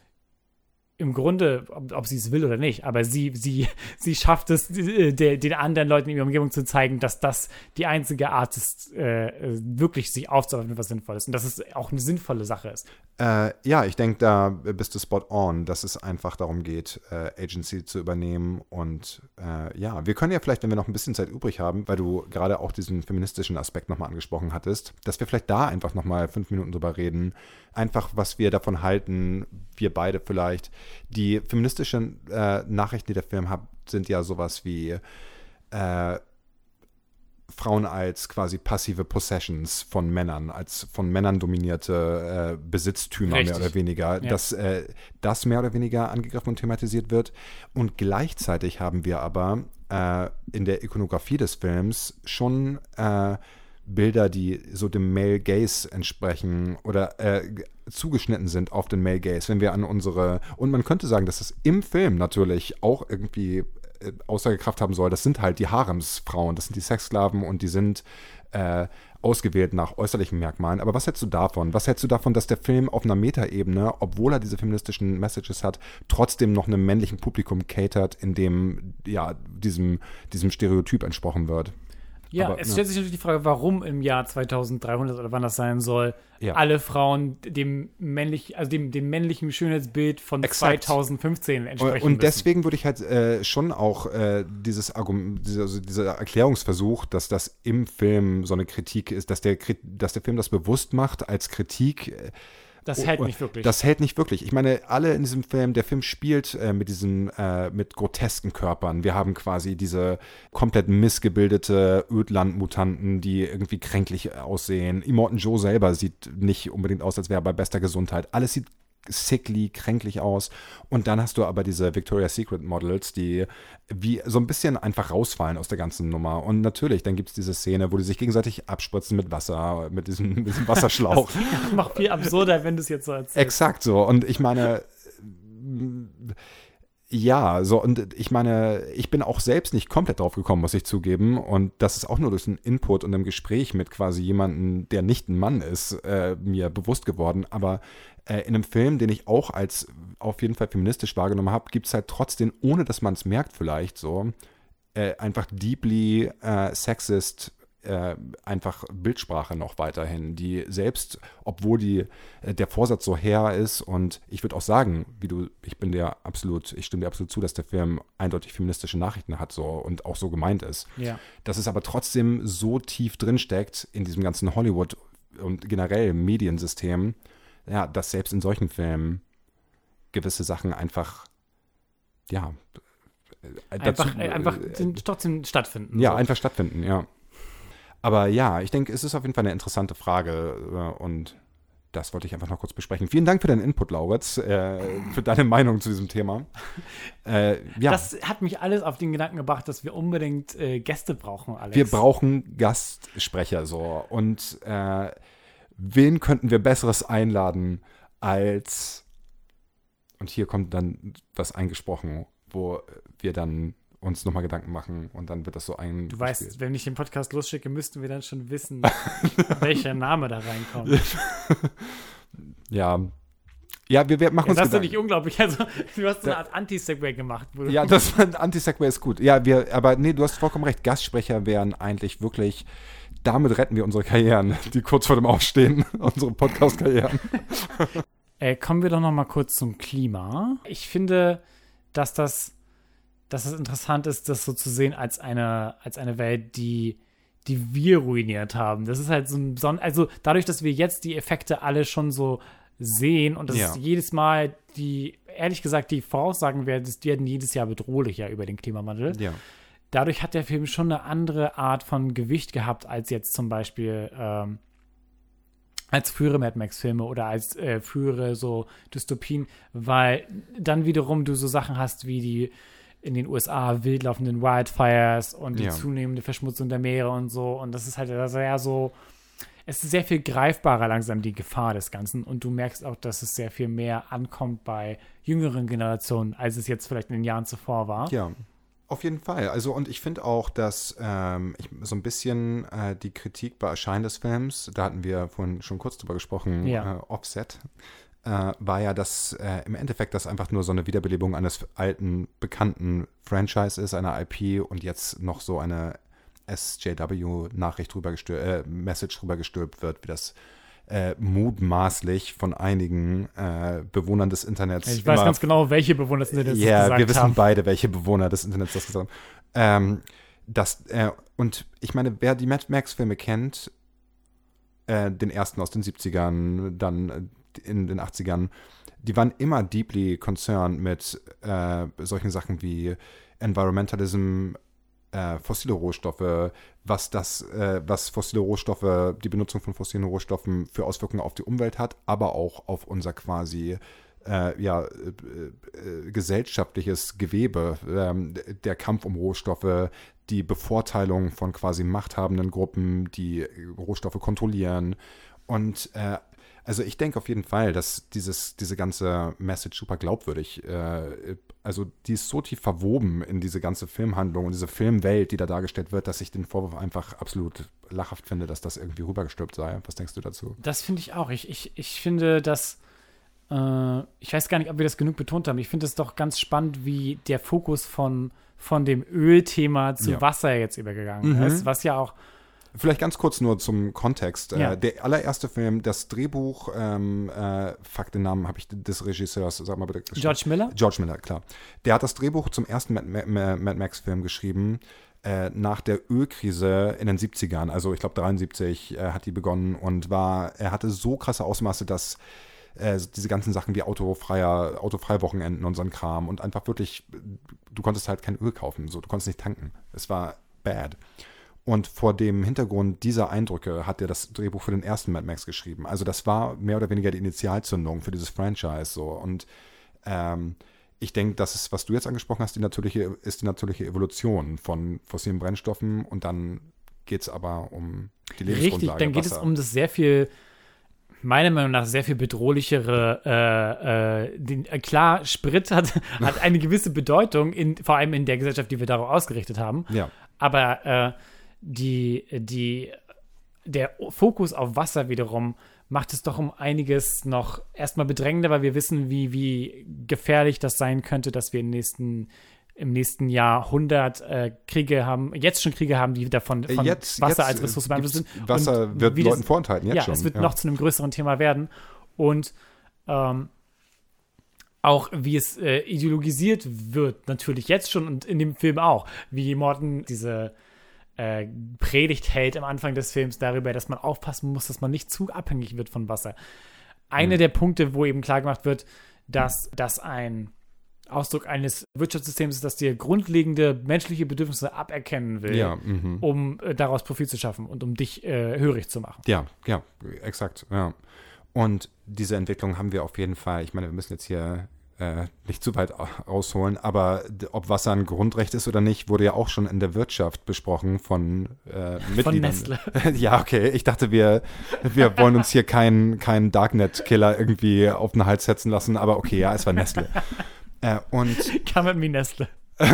Speaker 2: im Grunde, ob, ob sie es will oder nicht, aber sie, sie, sie schafft es, äh, der, den anderen Leuten in ihrer Umgebung zu zeigen, dass das die einzige Art ist, äh, wirklich sich aufzuopfern, was sinnvoll ist. Und dass es auch eine sinnvolle Sache ist.
Speaker 1: Äh, ja, ich denke, da bist du spot on, dass es einfach darum geht, äh, Agency zu übernehmen. Und äh, ja, wir können ja vielleicht, wenn wir noch ein bisschen Zeit übrig haben, weil du gerade auch diesen feministischen Aspekt nochmal angesprochen hattest, dass wir vielleicht da einfach nochmal fünf Minuten drüber reden. Einfach, was wir davon halten, wir beide vielleicht. Die feministischen äh, Nachrichten, die der Film hat, sind ja sowas wie äh, Frauen als quasi passive Possessions von Männern, als von Männern dominierte äh, Besitztümer
Speaker 2: Richtig.
Speaker 1: mehr oder weniger,
Speaker 2: Ja.
Speaker 1: dass äh, das mehr oder weniger angegriffen und thematisiert wird. Und gleichzeitig haben wir aber äh, in der Ikonografie des Films schon äh, Bilder, die so dem Male Gaze entsprechen oder äh, zugeschnitten sind auf den Male Gaze, wenn wir an unsere, und man könnte sagen, dass es im Film natürlich auch irgendwie äh, Aussagekraft haben soll, das sind halt die Haremsfrauen, das sind die Sexsklaven und die sind äh, ausgewählt nach äußerlichen Merkmalen. Aber was hältst du davon? Was hältst du davon, dass der Film auf einer Metaebene, obwohl er diese feministischen Messages hat, trotzdem noch einem männlichen Publikum catert, in dem ja diesem, diesem Stereotyp entsprochen wird?
Speaker 2: Ja,
Speaker 1: Aber,
Speaker 2: es
Speaker 1: ja.
Speaker 2: stellt sich natürlich die Frage, warum im Jahr 2300 oder wann das sein soll,
Speaker 1: Ja.
Speaker 2: alle Frauen dem männlich, also dem, dem männlichen Schönheitsbild von
Speaker 1: Exakt.
Speaker 2: 2015 entsprechen
Speaker 1: Und
Speaker 2: müssen.
Speaker 1: deswegen würde ich halt äh, schon auch äh, dieses Argument, dieser, also dieser Erklärungsversuch, dass das im Film so eine Kritik ist, dass der, dass der Film das bewusst macht als Kritik. äh,
Speaker 2: das hält
Speaker 1: oh,
Speaker 2: nicht wirklich.
Speaker 1: Das hält nicht wirklich. Ich meine, alle in diesem Film, der Film spielt äh, mit diesen, äh, mit grotesken Körpern. Wir haben quasi diese komplett missgebildete Ödland-Mutanten, die irgendwie kränklich aussehen. Immortan Joe selber sieht nicht unbedingt aus, als wäre er bei bester Gesundheit. Alles sieht sickly, kränklich aus. Und dann hast du aber diese Victoria's Secret Models, die wie so ein bisschen einfach rausfallen aus der ganzen Nummer. Und natürlich, dann gibt es diese Szene, wo die sich gegenseitig abspritzen mit Wasser, mit diesem, mit diesem Wasserschlauch.
Speaker 2: noch viel absurder, wenn du es jetzt so erzählst.
Speaker 1: Exakt so. Und ich meine, ja, so, und ich meine, ich bin auch selbst nicht komplett drauf gekommen, muss ich zugeben. Und das ist auch nur durch einen Input und einem Gespräch mit quasi jemandem, der nicht ein Mann ist, äh, mir bewusst geworden. Aber äh, in einem Film, den ich auch als auf jeden Fall feministisch wahrgenommen habe, gibt es halt trotzdem, ohne dass man es merkt, vielleicht so, äh, einfach deeply äh, sexist äh, einfach Bildsprache noch weiterhin, die selbst, obwohl die, äh, der Vorsatz so her ist und ich würde auch sagen, wie du, ich bin dir absolut, ich stimme dir absolut zu, dass der Film eindeutig feministische Nachrichten hat so und auch so gemeint ist.
Speaker 2: Ja.
Speaker 1: Dass es aber trotzdem so tief drin steckt in diesem ganzen Hollywood und generell Mediensystem, ja, dass selbst in solchen Filmen gewisse Sachen einfach, ja, äh,
Speaker 2: Einfach,
Speaker 1: dazu,
Speaker 2: äh, einfach
Speaker 1: äh,
Speaker 2: trotzdem stattfinden.
Speaker 1: ja,
Speaker 2: so.
Speaker 1: einfach stattfinden, ja. Aber ja, ich denke, es ist auf jeden Fall eine interessante Frage äh, und das wollte ich einfach noch kurz besprechen. Vielen Dank für deinen Input, Lauritz, äh, für deine Meinung zu diesem Thema. Äh, ja,
Speaker 2: Das hat mich alles auf den Gedanken gebracht, dass wir unbedingt äh, Gäste brauchen, Alex.
Speaker 1: wir brauchen Gastsprecher so. Und äh, wen könnten wir Besseres einladen als, und hier kommt dann was eingesprochen, wo wir dann uns nochmal Gedanken machen und dann wird das so ein.
Speaker 2: Du weißt, wenn ich den Podcast losschicke, müssten wir dann schon wissen, welcher Name da reinkommt.
Speaker 1: Ja. Ja, wir, wir machen uns
Speaker 2: Das
Speaker 1: Gedanken.
Speaker 2: nicht unglaublich. Also, du hast so eine Art Anti-Segway gemacht.
Speaker 1: Ja, das Anti-Segway ist gut. Ja, wir, aber nee, du hast vollkommen recht. Gastsprecher wären eigentlich wirklich, damit retten wir unsere Karrieren, die kurz vor dem Aufstehen, unsere Podcast-Karrieren.
Speaker 2: Äh, kommen wir doch noch mal kurz zum Klima. Ich finde, dass das, dass es interessant ist, das so zu sehen als eine, als eine Welt, die, die wir ruiniert haben. Das ist halt so ein Son also dadurch, dass wir jetzt die Effekte alle schon so sehen und das
Speaker 1: Ja.
Speaker 2: ist jedes Mal die, ehrlich gesagt, die Voraussagen werden, die werden jedes Jahr bedrohlicher über den Klimawandel.
Speaker 1: Ja.
Speaker 2: dadurch hat der Film schon eine andere Art von Gewicht gehabt als jetzt zum Beispiel ähm, als frühere Mad Max-Filme oder als äh, frühere so Dystopien, weil dann wiederum du so Sachen hast wie die in den USA wild laufenden Wildfires und die
Speaker 1: Ja.
Speaker 2: zunehmende Verschmutzung der Meere und so. Und das ist halt sehr so, es ist sehr viel greifbarer langsam die Gefahr des Ganzen. Und du merkst auch, dass es sehr viel mehr ankommt bei jüngeren Generationen, als es jetzt vielleicht in den Jahren zuvor war.
Speaker 1: Ja, auf jeden Fall. Also, und ich finde auch, dass ähm, ich, so ein bisschen äh, die Kritik bei Erscheinen des Films, da hatten wir vorhin schon kurz drüber gesprochen,
Speaker 2: Ja.
Speaker 1: äh, Offset, äh, war ja, dass äh, im Endeffekt das einfach nur so eine Wiederbelebung eines alten, bekannten Franchise ist, einer IP und jetzt noch so eine SJW-Nachricht drüber gestülpt, äh, Message drüber gestülpt wird, wie das äh, mutmaßlich von einigen äh, Bewohnern des Internets
Speaker 2: Ich weiß
Speaker 1: immer
Speaker 2: ganz genau, welche Bewohner das das
Speaker 1: ja,
Speaker 2: gesagt
Speaker 1: wir wissen
Speaker 2: haben.
Speaker 1: beide, welche Bewohner des Internets das gesagt haben. Ähm, das, äh, und ich meine, wer die Mad Max-Filme kennt, äh, den ersten aus den 70ern, dann äh, in den 80ern, die waren immer deeply concerned mit äh, solchen Sachen wie Environmentalism, äh, fossile Rohstoffe, was das, äh, was fossile Rohstoffe, die Benutzung von fossilen Rohstoffen für Auswirkungen auf die Umwelt hat, aber auch auf unser quasi äh, ja, äh, äh, gesellschaftliches Gewebe, ähm, der Kampf um Rohstoffe, die Bevorteilung von quasi machthabenden Gruppen, die Rohstoffe kontrollieren. Und äh, also ich denke auf jeden Fall, dass dieses, diese ganze Message super glaubwürdig äh, also die ist so tief verwoben in diese ganze Filmhandlung und diese Filmwelt, die da dargestellt wird, dass ich den Vorwurf einfach absolut lachhaft finde, dass das irgendwie rübergestülpt sei. Was denkst du dazu?
Speaker 2: Das finde ich auch. Ich, ich, ich finde, dass äh, ich weiß gar nicht, ob wir das genug betont haben. Ich finde es doch ganz spannend, wie der Fokus von, von dem Ölthema zu
Speaker 1: Ja.
Speaker 2: Wasser jetzt übergegangen
Speaker 1: Mhm.
Speaker 2: ist, was ja auch
Speaker 1: Vielleicht ganz kurz nur zum Kontext.
Speaker 2: Ja.
Speaker 1: Äh, der allererste Film, das Drehbuch, ähm, äh, fuck, den Namen habe ich des Regisseurs, sag mal bitte.
Speaker 2: George Miller?
Speaker 1: George Miller, klar. Der hat das Drehbuch zum ersten Mad, Ma- Ma- Mad Max-Film geschrieben. Äh, nach der Ölkrise in den 70ern, also ich glaube 73 äh, hat die begonnen und war, er hatte so krasse Ausmaße, dass äh, diese ganzen Sachen wie autofreier, autofreie Wochenenden und so ein Kram und einfach wirklich, du konntest halt kein Öl kaufen, so, du konntest nicht tanken. Es war bad. Und vor dem Hintergrund dieser Eindrücke hat er das Drehbuch für den ersten Mad Max geschrieben. Also das war mehr oder weniger die Initialzündung für dieses Franchise so. Und ähm, ich denke, das ist, was du jetzt angesprochen hast, die natürliche, ist die natürliche Evolution von fossilen Brennstoffen und dann geht es aber um die Lebensgrundlage.
Speaker 2: Richtig, dann geht es
Speaker 1: Wasser.
Speaker 2: um das sehr viel, meiner Meinung nach, sehr viel bedrohlichere, äh, äh, den, äh, klar, Sprit hat, hat eine gewisse Bedeutung, in, vor allem in der Gesellschaft, die wir darauf ausgerichtet haben.
Speaker 1: Ja.
Speaker 2: Aber äh, die, die, der Fokus auf Wasser wiederum macht es doch um einiges noch erstmal bedrängender, weil wir wissen, wie, wie gefährlich das sein könnte, dass wir im nächsten, im nächsten Jahrhundert äh, Kriege haben, jetzt schon Kriege haben, die davon
Speaker 1: Äh,
Speaker 2: von
Speaker 1: jetzt,
Speaker 2: Wasser
Speaker 1: jetzt
Speaker 2: als Ressource beeinflusst sind.
Speaker 1: Wasser
Speaker 2: Und
Speaker 1: wird Leuten
Speaker 2: das,
Speaker 1: vorenthalten, jetzt
Speaker 2: ja,
Speaker 1: schon.
Speaker 2: es wird noch zu einem größeren Thema werden. Und ähm, auch wie es äh, ideologisiert wird, natürlich jetzt schon und in dem Film auch, wie Morton diese äh, Predigt hält am Anfang des Films darüber, dass man aufpassen muss, dass man nicht zu abhängig wird von Wasser. Einer der Punkte, wo eben klar gemacht wird, dass das ein Ausdruck eines Wirtschaftssystems ist, das dir grundlegende menschliche Bedürfnisse aberkennen will,
Speaker 1: Ja, mhm.
Speaker 2: um äh, daraus Profit zu schaffen und um dich äh, hörig zu machen.
Speaker 1: Ja, ja, exakt, ja. Und diese Entwicklung haben wir auf jeden Fall, ich meine, wir müssen jetzt hier äh, nicht zu weit au- ausholen, aber ob Wasser ein Grundrecht ist oder nicht, wurde ja auch schon in der Wirtschaft besprochen von äh, Mitgliedern.
Speaker 2: Nestle.
Speaker 1: ja, okay, ich dachte, wir, wir wollen uns hier keinen keinen Darknet-Killer irgendwie auf den Hals setzen lassen, aber okay, ja, es war Nestle. äh, und
Speaker 2: Kann man wie Nestle.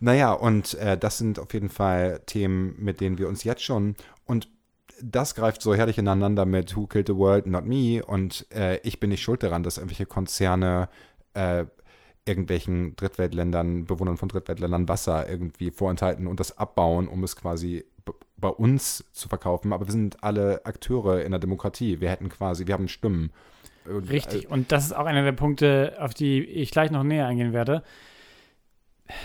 Speaker 1: naja, und äh, das sind auf jeden Fall Themen, mit denen wir uns jetzt schon und das greift so herrlich ineinander mit Who Killed the World, Not Me und äh, ich bin nicht schuld daran, dass irgendwelche Konzerne äh, irgendwelchen Drittweltländern, Bewohnern von Drittweltländern Wasser irgendwie vorenthalten und das abbauen, um es quasi bei uns zu verkaufen. Aber wir sind alle Akteure in der Demokratie. Wir hätten quasi, wir haben Stimmen.
Speaker 2: Richtig. Und das ist auch einer der Punkte, auf die ich gleich noch näher eingehen werde.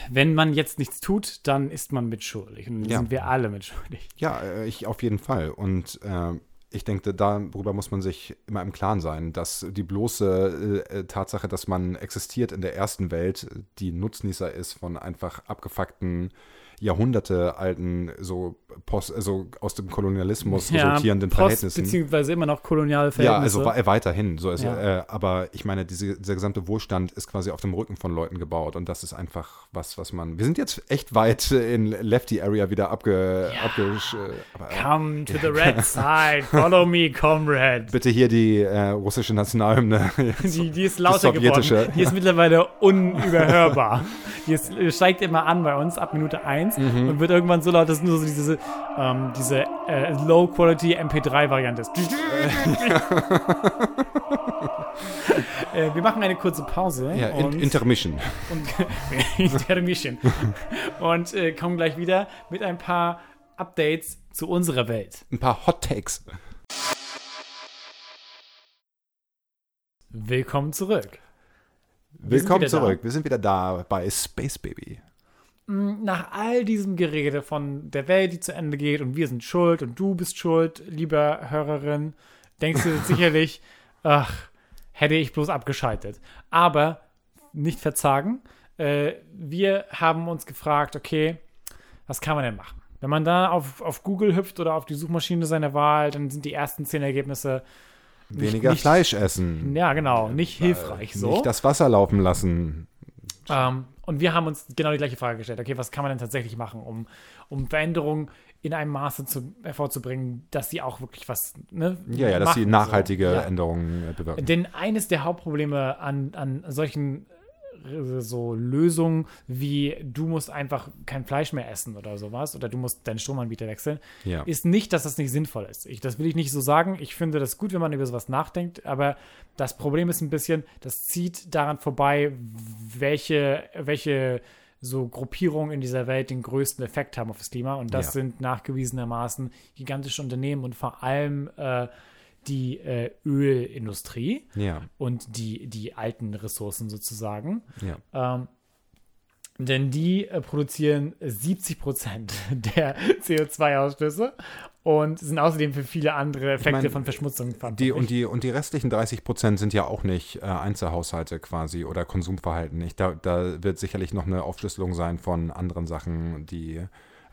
Speaker 2: Wenn man jetzt nichts tut, dann ist man mitschuldig. Und dann
Speaker 1: Ja.
Speaker 2: sind wir alle mitschuldig.
Speaker 1: Ja, äh, ich auf jeden Fall. Und äh, ich denke, darüber muss man sich immer im Klaren sein, dass die bloße äh, Tatsache, dass man existiert in der ersten Welt, die Nutznießer ist von einfach abgefuckten, jahrhundertealten, so Post, also aus dem Kolonialismus resultierenden
Speaker 2: Post-
Speaker 1: Verhältnissen.
Speaker 2: Beziehungsweise immer noch koloniale
Speaker 1: Ja,
Speaker 2: Verhältnisse.
Speaker 1: also wa- weiterhin, so ist
Speaker 2: Ja.
Speaker 1: äh, aber ich meine, diese, dieser gesamte Wohlstand ist quasi auf dem Rücken von Leuten gebaut und das ist einfach was, was man. Wir sind jetzt echt weit in Lefty Area wieder abge, abgesch, äh, aber, äh,
Speaker 2: Come to the red side, follow me, comrade.
Speaker 1: bitte hier die äh, russische Nationalhymne.
Speaker 2: Die, die ist lauter
Speaker 1: sowjetische.
Speaker 2: geworden. Die ist mittlerweile unüberhörbar. Die ist, steigt immer an bei uns ab Minute 1
Speaker 1: Mhm.
Speaker 2: und wird irgendwann so laut, dass nur so diese, ähm, diese äh, Low-Quality MP3-Variante ist. äh, wir machen eine kurze Pause.
Speaker 1: ja, in,
Speaker 2: und,
Speaker 1: Intermission.
Speaker 2: und Intermission. und äh, kommen gleich wieder mit ein paar Updates zu unserer Welt.
Speaker 1: Ein paar Hot Takes.
Speaker 2: Willkommen zurück.
Speaker 1: Willkommen
Speaker 2: wieder da.
Speaker 1: zurück. Wir sind wieder da bei Space Baby.
Speaker 2: Nach all diesem Gerede von der Welt, die zu Ende geht und wir sind schuld und du bist schuld, lieber Hörerin, denkst du sicherlich, ach, hätte ich bloß abgeschaltet. Aber nicht verzagen. Äh, wir haben uns gefragt, okay, was kann man denn machen? Wenn man da auf, auf Google hüpft oder auf die Suchmaschine seiner Wahl, dann sind die ersten zehn Ergebnisse,
Speaker 1: Weniger
Speaker 2: nicht-
Speaker 1: Fleisch essen.
Speaker 2: ja genau, nicht hilfreich so.
Speaker 1: Nicht das Wasser laufen lassen.
Speaker 2: Ähm, und wir haben uns genau die gleiche Frage gestellt. Okay, was kann man denn tatsächlich machen, um, um Veränderungen in einem Maße zu, hervorzubringen, dass sie auch wirklich was ne,
Speaker 1: Ja, ja, dass sie nachhaltige
Speaker 2: so. Ja.
Speaker 1: Änderungen äh, bewirken.
Speaker 2: Denn eines der Hauptprobleme an, an solchen so Lösungen wie du musst einfach kein Fleisch mehr essen oder sowas oder du musst deinen Stromanbieter wechseln,
Speaker 1: Ja.
Speaker 2: ist nicht, dass das nicht sinnvoll ist. Ich, das will ich nicht so sagen. Ich finde das gut, wenn man über sowas nachdenkt, aber das Problem ist ein bisschen, das zieht daran vorbei, welche, welche so Gruppierungen in dieser Welt den größten Effekt haben auf das Klima. Und das
Speaker 1: Ja.
Speaker 2: sind nachgewiesenermaßen gigantische Unternehmen und vor allem äh, die äh, Ölindustrie
Speaker 1: Ja,
Speaker 2: und die, die alten Ressourcen sozusagen.
Speaker 1: ja.
Speaker 2: Ähm, denn die äh, produzieren 70 Prozent der CO2-Ausstöße und sind außerdem für viele andere Effekte
Speaker 1: meine,
Speaker 2: von Verschmutzung
Speaker 1: Die,
Speaker 2: verantwortlich.
Speaker 1: und, die, und die restlichen 30 Prozent sind ja auch nicht äh, Einzelhaushalte quasi oder Konsumverhalten. Ich, da, da wird sicherlich noch eine Aufschlüsselung sein von anderen Sachen, die,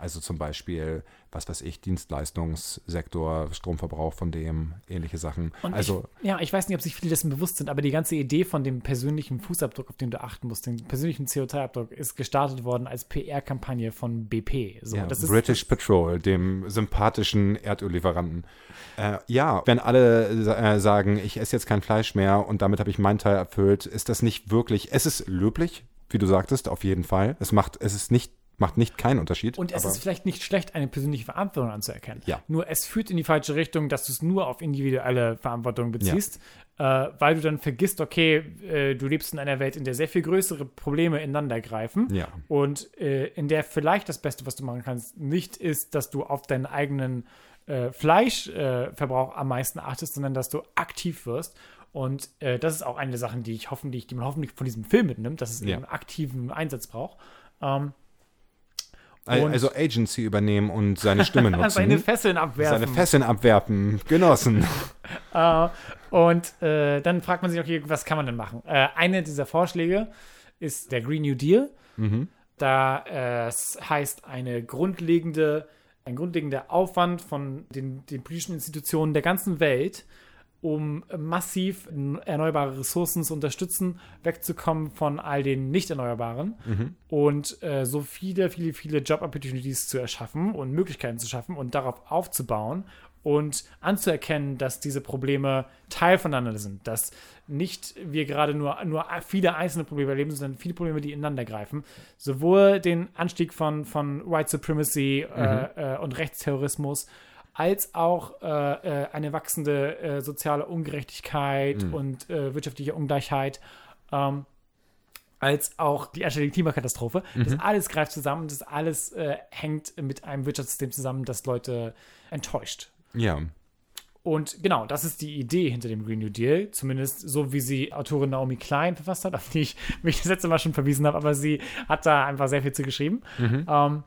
Speaker 1: also zum Beispiel, was weiß ich, Dienstleistungssektor, Stromverbrauch von dem, ähnliche Sachen.
Speaker 2: Und
Speaker 1: also,
Speaker 2: ich, ja, ich weiß nicht, ob sich viele dessen bewusst sind, aber die ganze Idee von dem persönlichen Fußabdruck, auf den du achten musst, den persönlichen CO2-Abdruck, ist gestartet worden als PR-Kampagne von BP. So,
Speaker 1: ja,
Speaker 2: das ist,
Speaker 1: British Petrol, dem sympathischen Erdöllieferanten. Äh, ja, wenn alle äh, sagen, ich esse jetzt kein Fleisch mehr und damit habe ich meinen Teil erfüllt, ist das nicht wirklich, es ist löblich, wie du sagtest, auf jeden Fall. Es macht, es ist nicht, macht nicht keinen Unterschied.
Speaker 2: Und es ist vielleicht nicht schlecht, eine persönliche Verantwortung anzuerkennen.
Speaker 1: Ja.
Speaker 2: Nur es führt in die falsche Richtung, dass du es nur auf individuelle Verantwortung beziehst, äh, weil du dann vergisst, okay, äh, du lebst in einer Welt, in der sehr viel größere Probleme ineinander greifen.
Speaker 1: Ja.
Speaker 2: Und äh, in der vielleicht das Beste, was du machen kannst, nicht ist, dass du auf deinen eigenen äh, Fleischverbrauch äh, am meisten achtest, sondern dass du aktiv wirst. Und äh, das ist auch eine der Sachen, die ich hoffentlich, die man hoffentlich von diesem Film mitnimmt, dass es
Speaker 1: Ja.
Speaker 2: eben aktiven Einsatz braucht. Ähm, und-
Speaker 1: also Agency übernehmen und seine Stimme nutzen.
Speaker 2: seine Fesseln abwerfen.
Speaker 1: Seine Fesseln abwerfen. Genossen.
Speaker 2: Äh, und äh, dann fragt man sich, okay, was kann man denn machen? Äh, eine dieser Vorschläge ist der Green New Deal. Da äh, es heißt eine grundlegende, ein grundlegender Aufwand von den, den politischen Institutionen der ganzen Welt, um massiv erneuerbare Ressourcen zu unterstützen, wegzukommen von all den nicht erneuerbaren und äh, so viele, viele, viele Job-Opportunities zu erschaffen und Möglichkeiten zu schaffen und darauf aufzubauen und anzuerkennen, dass diese Probleme Teil voneinander sind, dass nicht wir gerade nur, nur viele einzelne Probleme erleben, sondern viele Probleme, die ineinander greifen. Sowohl den Anstieg von, von White Supremacy äh, äh, und Rechtsterrorismus, als auch äh, äh, eine wachsende äh, soziale Ungerechtigkeit und äh, wirtschaftliche Ungleichheit. Ähm, als auch die anständige Klimakatastrophe. Das alles greift zusammen, das alles äh, hängt mit einem Wirtschaftssystem zusammen, das Leute enttäuscht.
Speaker 1: Ja.
Speaker 2: Und genau, das ist die Idee hinter dem Green New Deal, zumindest so wie sie Autorin Naomi Klein verfasst hat, auf die ich mich das letzte Mal schon verwiesen habe, aber sie hat da einfach sehr viel zu geschrieben. Ähm,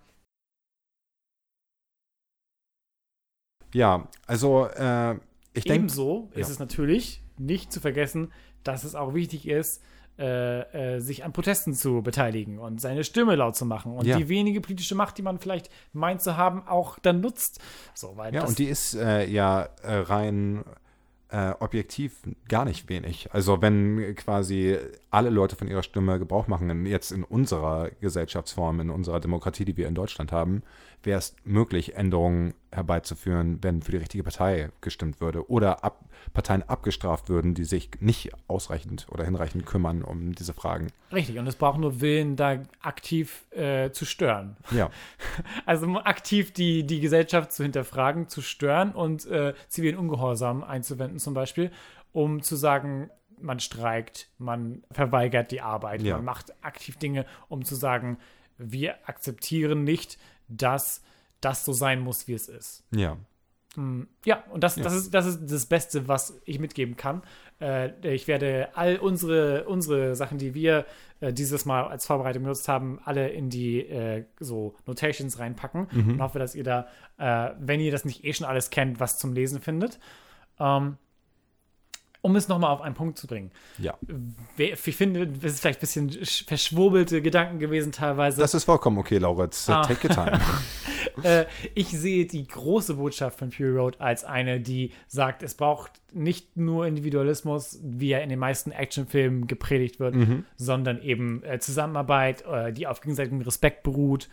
Speaker 1: Ja, also äh, ich denke,
Speaker 2: Ebenso ist
Speaker 1: ja.
Speaker 2: es natürlich nicht zu vergessen, dass es auch wichtig ist, äh, äh, sich an Protesten zu beteiligen und seine Stimme laut zu machen und
Speaker 1: Ja.
Speaker 2: die wenige politische Macht, die man vielleicht meint zu haben, auch dann nutzt. So, weil
Speaker 1: ja, und die ist äh, ja äh, rein äh, objektiv gar nicht wenig. Also wenn quasi alle Leute von ihrer Stimme Gebrauch machen, jetzt in unserer Gesellschaftsform, in unserer Demokratie, die wir in Deutschland haben, wäre es möglich, Änderungen herbeizuführen, wenn für die richtige Partei gestimmt würde oder ab, Parteien abgestraft würden, die sich nicht ausreichend oder hinreichend kümmern um diese Fragen.
Speaker 2: richtig, und es braucht nur Willen, da aktiv äh, zu stören.
Speaker 1: Ja,
Speaker 2: Also aktiv die, die Gesellschaft zu hinterfragen, zu stören und äh, zivilen Ungehorsam einzuwenden zum Beispiel, um zu sagen, man streikt, man verweigert die Arbeit,
Speaker 1: Ja.
Speaker 2: man macht aktiv Dinge, um zu sagen, wir akzeptieren nicht, dass das so sein muss, wie es ist.
Speaker 1: ja.
Speaker 2: Ja, und das, das, ist, das ist das Beste, was ich mitgeben kann. Äh, ich werde all unsere, unsere Sachen, die wir äh, dieses Mal als Vorbereitung genutzt haben, alle in die äh, so Notations reinpacken und hoffe, dass ihr da, wenn ihr das nicht eh schon alles kennt, was zum Lesen findet. Ähm, um es nochmal auf einen Punkt zu bringen.
Speaker 1: Ja,
Speaker 2: Ich finde, das ist vielleicht ein bisschen sch- verschwurbelte Gedanken gewesen teilweise.
Speaker 1: das ist vollkommen okay, Lauritz.
Speaker 2: Ah.
Speaker 1: Take your time.
Speaker 2: äh, ich sehe die große Botschaft von Fury Road als eine, die sagt, es braucht nicht nur Individualismus, wie er in den meisten Actionfilmen gepredigt wird, sondern eben äh, Zusammenarbeit, äh, die auf gegenseitigem Respekt beruht.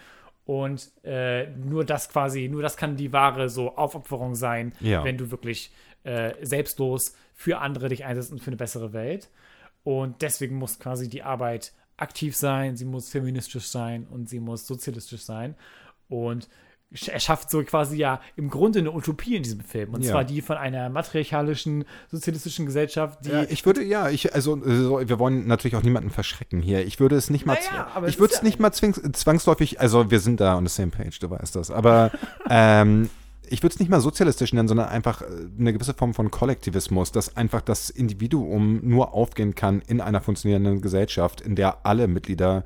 Speaker 2: Und äh, nur das quasi, nur das kann die wahre so Aufopferung sein,
Speaker 1: Ja.
Speaker 2: wenn du wirklich äh, selbstlos für andere dich einsetzt und für eine bessere Welt. Und deswegen muss quasi die Arbeit aktiv sein, sie muss feministisch sein und sie muss sozialistisch sein. Und er schafft so quasi ja im Grunde eine Utopie in diesem Film. Und
Speaker 1: Ja.
Speaker 2: zwar die von einer matriarchalischen, sozialistischen Gesellschaft, die.
Speaker 1: Ja, ich würde, ja, ich, also, so, wir wollen natürlich auch niemanden verschrecken hier. Ich würde es nicht mal,
Speaker 2: Naja,
Speaker 1: ich würde es
Speaker 2: ja
Speaker 1: nicht mal zwangsläufig, also wir sind da on the same page, du weißt das, aber ähm, ich würde es nicht mal sozialistisch nennen, sondern einfach äh, eine gewisse Form von Kollektivismus, dass einfach das Individuum nur aufgehen kann in einer funktionierenden Gesellschaft, in der alle Mitglieder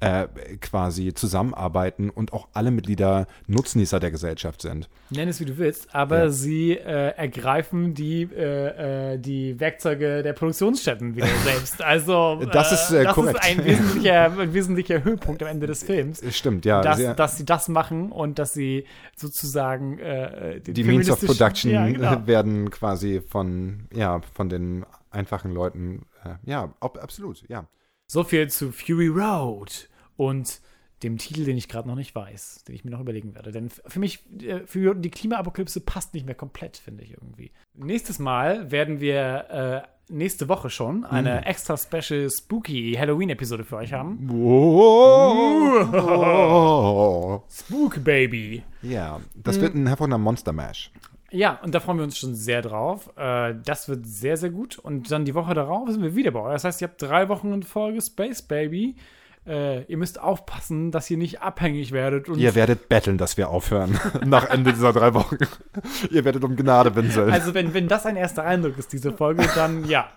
Speaker 1: äh, quasi zusammenarbeiten und auch alle Mitglieder Nutznießer der Gesellschaft sind.
Speaker 2: Nenn es wie du willst, aber
Speaker 1: Ja.
Speaker 2: sie äh, ergreifen die, äh, äh, die Werkzeuge der Produktionsstätten wieder selbst. Also
Speaker 1: Das ist, äh,
Speaker 2: das
Speaker 1: korrekt.
Speaker 2: ist ein wesentlicher, ein wesentlicher Höhepunkt am Ende des Films.
Speaker 1: Stimmt, ja.
Speaker 2: dass,
Speaker 1: sehr-
Speaker 2: dass sie das machen und dass sie sozusagen den
Speaker 1: die Means of Production
Speaker 2: ja, genau.
Speaker 1: werden quasi von, ja, von den einfachen Leuten, ja, ob, absolut, ja.
Speaker 2: So viel zu Fury Road und dem Titel, den ich gerade noch nicht weiß, den ich mir noch überlegen werde. Denn für mich, äh, für die Klimaapokalypse passt nicht mehr komplett, finde ich irgendwie. Nächstes Mal werden wir äh, nächste Woche schon eine extra special spooky Halloween-Episode für euch haben.
Speaker 1: Oh.
Speaker 2: Spook Baby.
Speaker 1: Ja, das wird ein hervorragender Monster Mash.
Speaker 2: Ja, und da freuen wir uns schon sehr drauf. Äh, das wird sehr, sehr gut. Und dann die Woche darauf sind wir wieder bei euch. Das heißt, ihr habt drei Wochen in Folge Space Baby. Äh, ihr müsst aufpassen, dass ihr nicht abhängig werdet. Und
Speaker 1: Ihr werdet betteln, dass wir aufhören nach Ende dieser drei Wochen. Ihr werdet um Gnade winseln.
Speaker 2: also, wenn, wenn das ein erster Eindruck ist, diese Folge, dann ja.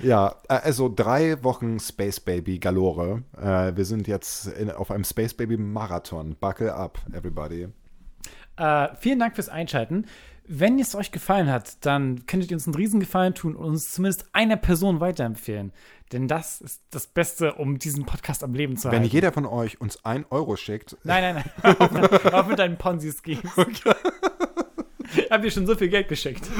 Speaker 1: ja, äh, also drei Wochen Space Baby Galore. Äh, wir sind jetzt in, auf einem Space Baby Marathon. Buckle up, everybody.
Speaker 2: Äh, vielen Dank fürs Einschalten. Wenn es euch gefallen hat, dann könntet ihr uns einen Riesengefallen tun und uns zumindest einer Person weiterempfehlen. Denn das ist das Beste, um diesen Podcast am Leben zu
Speaker 1: Wenn
Speaker 2: halten.
Speaker 1: jeder von euch uns ein Euro schickt,
Speaker 2: Nein, nein, nein. Auf mit, auf mit deinen Ponzi-Schemes. Ich hab dir schon so viel Geld geschickt.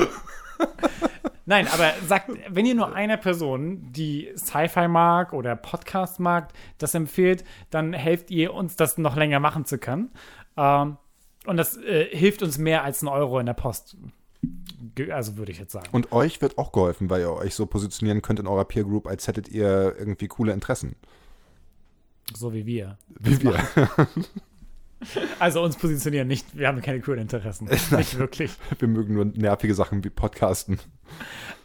Speaker 2: Nein, aber sagt, wenn ihr nur einer Person, die Sci-Fi mag oder Podcast mag, das empfiehlt, dann helft ihr uns, das noch länger machen zu können. Ähm, und das äh, hilft uns mehr als ein Euro in der Post. Also würde ich jetzt sagen.
Speaker 1: Und euch wird auch geholfen, weil ihr euch so positionieren könnt in eurer Peer Group, als hättet ihr irgendwie coole Interessen.
Speaker 2: So wie wir.
Speaker 1: Wie wir.
Speaker 2: Also uns positionieren nicht, wir haben keine coolen Interessen. Nicht wirklich.
Speaker 1: Wir mögen nur nervige Sachen wie Podcasten.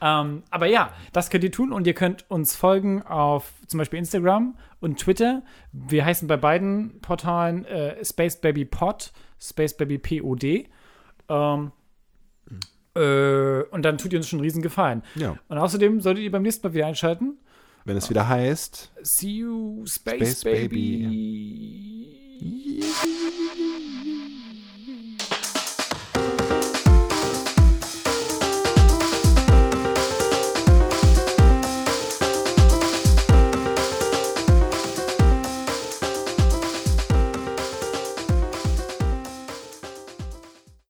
Speaker 2: Ähm, aber ja, das könnt ihr tun und ihr könnt uns folgen auf zum Beispiel Instagram und Twitter. Wir heißen bei beiden Portalen äh, Space Baby Pod, Space Baby POD. Ähm, hm. äh, und dann tut ihr uns schon einen riesen Gefallen.
Speaker 1: Ja.
Speaker 2: Und außerdem solltet ihr beim nächsten Mal wieder einschalten.
Speaker 1: Wenn es wieder heißt.
Speaker 2: See you, Space,
Speaker 1: Space
Speaker 2: Baby. Baby. Yeah.